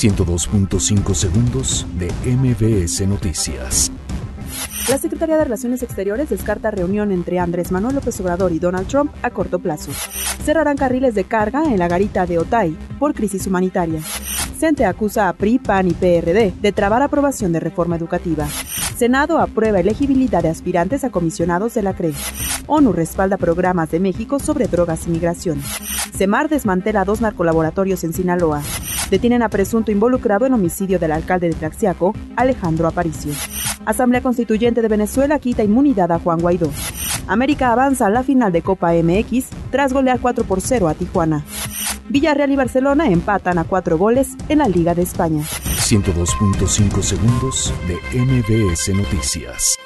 102.5 segundos de MBS Noticias. La Secretaría de Relaciones Exteriores descarta reunión entre Andrés Manuel López Obrador y Donald Trump a corto plazo. Cerrarán carriles de carga en la garita de Otay por crisis humanitaria. CENTE acusa a PRI, PAN y PRD de trabar aprobación de reforma educativa. Senado aprueba elegibilidad de aspirantes a comisionados de la CRE. ONU respalda programas de México sobre drogas y migración. CEMAR desmantela dos narcolaboratorios en Sinaloa. Detienen a presunto involucrado en homicidio del alcalde de Tlaxiaco, Alejandro Aparicio. Asamblea Constituyente de Venezuela quita inmunidad a Juan Guaidó. América avanza a la final de Copa MX tras golear 4 por 0 a Tijuana. Villarreal y Barcelona empatan a cuatro goles en la Liga de España. 102.5 segundos de MBS Noticias.